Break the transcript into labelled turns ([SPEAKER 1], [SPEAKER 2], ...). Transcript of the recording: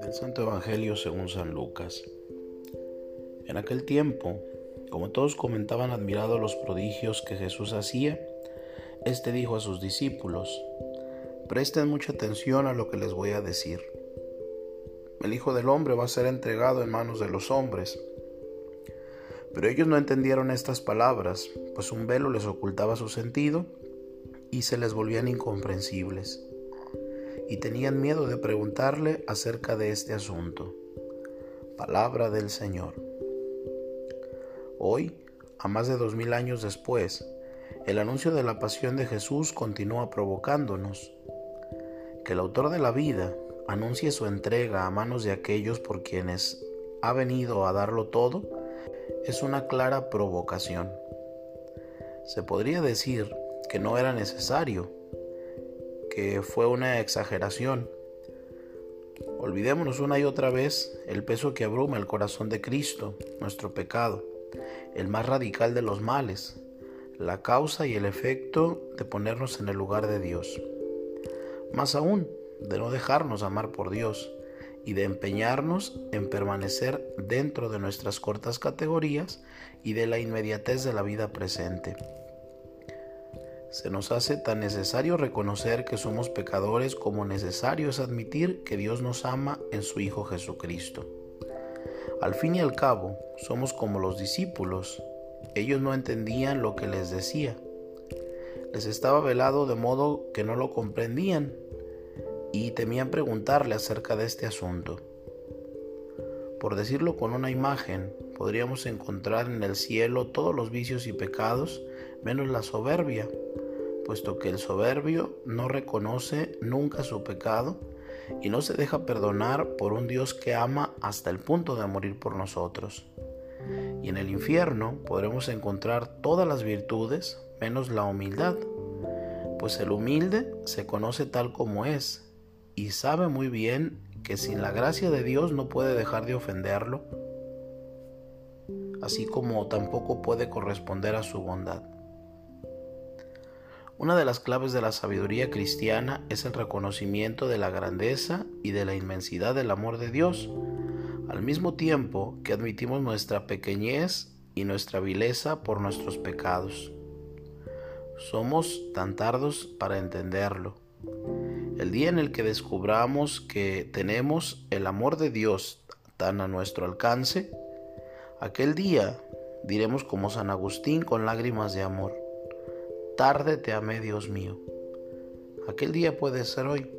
[SPEAKER 1] Del Santo Evangelio según San Lucas. En aquel tiempo, como todos comentaban admirados los prodigios que Jesús hacía, éste dijo a sus discípulos, Presten mucha atención a lo que les voy a decir. El Hijo del Hombre va a ser entregado en manos de los hombres. Pero ellos no entendieron estas palabras, pues un velo les ocultaba su sentido y se les volvían incomprensibles. Y tenían miedo de preguntarle acerca de este asunto. Palabra del Señor. Hoy, a más de dos mil años después, el anuncio de la pasión de Jesús continúa provocándonos que el autor de la vida anuncie su entrega a manos de aquellos por quienes ha venido a darlo todo es una clara provocación. Se podría decir que no era necesario, que fue una exageración. Olvidémonos una y otra vez el peso que abruma el corazón de Cristo, nuestro pecado, el más radical de los males, la causa y el efecto de ponernos en el lugar de Dios. Más aún, de no dejarnos amar por Dios y de empeñarnos en permanecer dentro de nuestras cortas categorías y de la inmediatez de la vida presente. Se nos hace tan necesario reconocer que somos pecadores como necesario es admitir que Dios nos ama en su Hijo Jesucristo. Al fin y al cabo, somos como los discípulos, ellos no entendían lo que les decía. Les estaba velado de modo que no lo comprendían y temían preguntarle acerca de este asunto. Por decirlo con una imagen, podríamos encontrar en el cielo todos los vicios y pecados menos la soberbia, puesto que el soberbio no reconoce nunca su pecado y no se deja perdonar por un Dios que ama hasta el punto de morir por nosotros. Y en el infierno podremos encontrar todas las virtudes menos la humildad, pues el humilde se conoce tal como es y sabe muy bien que sin la gracia de Dios no puede dejar de ofenderlo, así como tampoco puede corresponder a su bondad. Una de las claves de la sabiduría cristiana es el reconocimiento de la grandeza y de la inmensidad del amor de Dios, al mismo tiempo que admitimos nuestra pequeñez y nuestra vileza por nuestros pecados. Somos tan tardos para entenderlo. El día en el que descubramos que tenemos el amor de Dios tan a nuestro alcance, aquel día diremos como San Agustín con lágrimas de amor, tarde te amé Dios mío. Aquel día puede ser hoy.